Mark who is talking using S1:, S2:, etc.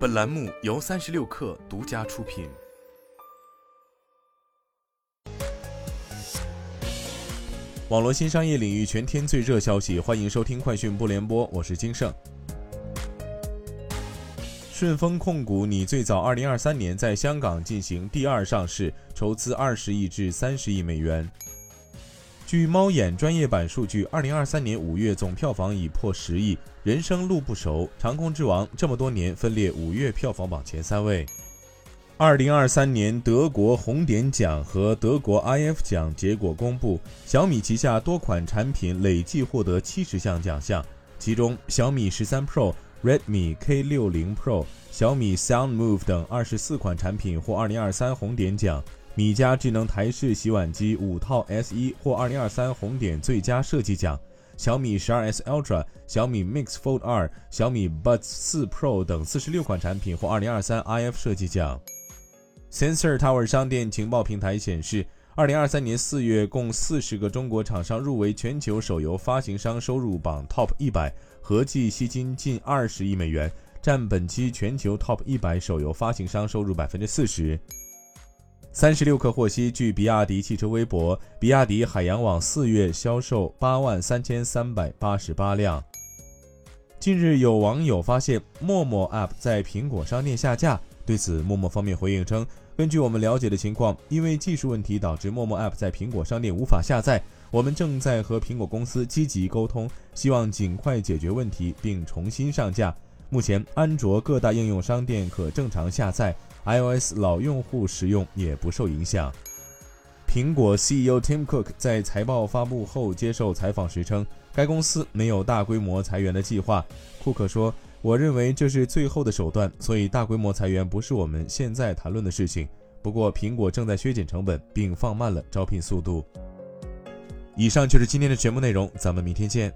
S1: 本栏目由三十六氪独家出品。网络新商业领域全天最热消息，欢迎收听快讯不联播，我是金盛。顺丰控股拟最早二零二三年在香港进行第二上市，筹资二十亿至三十亿美元。据猫眼专业版数据，二零二三年五月总票房已破十亿，《人生路不熟》《长空之王》这么多年分列五月票房榜前三位。二零二三年德国红点奖和德国 IF 奖结果公布，小米旗下多款产品累计获得七十项奖项，其中小米十三 Pro、Redmi K 六零 Pro、小米 Sound Move 等二十四款产品获二零二三红点奖。米家智能台式洗碗机五套 S 一获二零二三红点最佳设计奖，小米十二 S Ultra、小米 Mix Fold 二、小米 Buds 四 Pro 等四十六款产品获二零二三 IF 设计奖。Sensor Tower 商店情报平台显示，二零二三年四月共四十个中国厂商入围全球手游发行商收入榜 Top 一百，合计吸金近二十亿美元，占本期全球 Top 一百手游发行商收入百分之四十。三十六氪获悉，据比亚迪汽车微博，比亚迪海洋网四月销售八万三千三百八十八辆。近日，有网友发现陌陌 App 在苹果商店下架，对此，陌陌方面回应称，根据我们了解的情况，因为技术问题导致陌陌 App 在苹果商店无法下载，我们正在和苹果公司积极沟通，希望尽快解决问题并重新上架。目前，安卓各大应用商店可正常下载。iOS 老用户使用也不受影响。苹果 CEO Tim Cook 在财报发布后接受采访时称，该公司没有大规模裁员的计划。库克说：“我认为这是最后的手段，所以大规模裁员不是我们现在谈论的事情。不过，苹果正在削减成本，并放慢了招聘速度。”以上就是今天的全部内容，咱们明天见。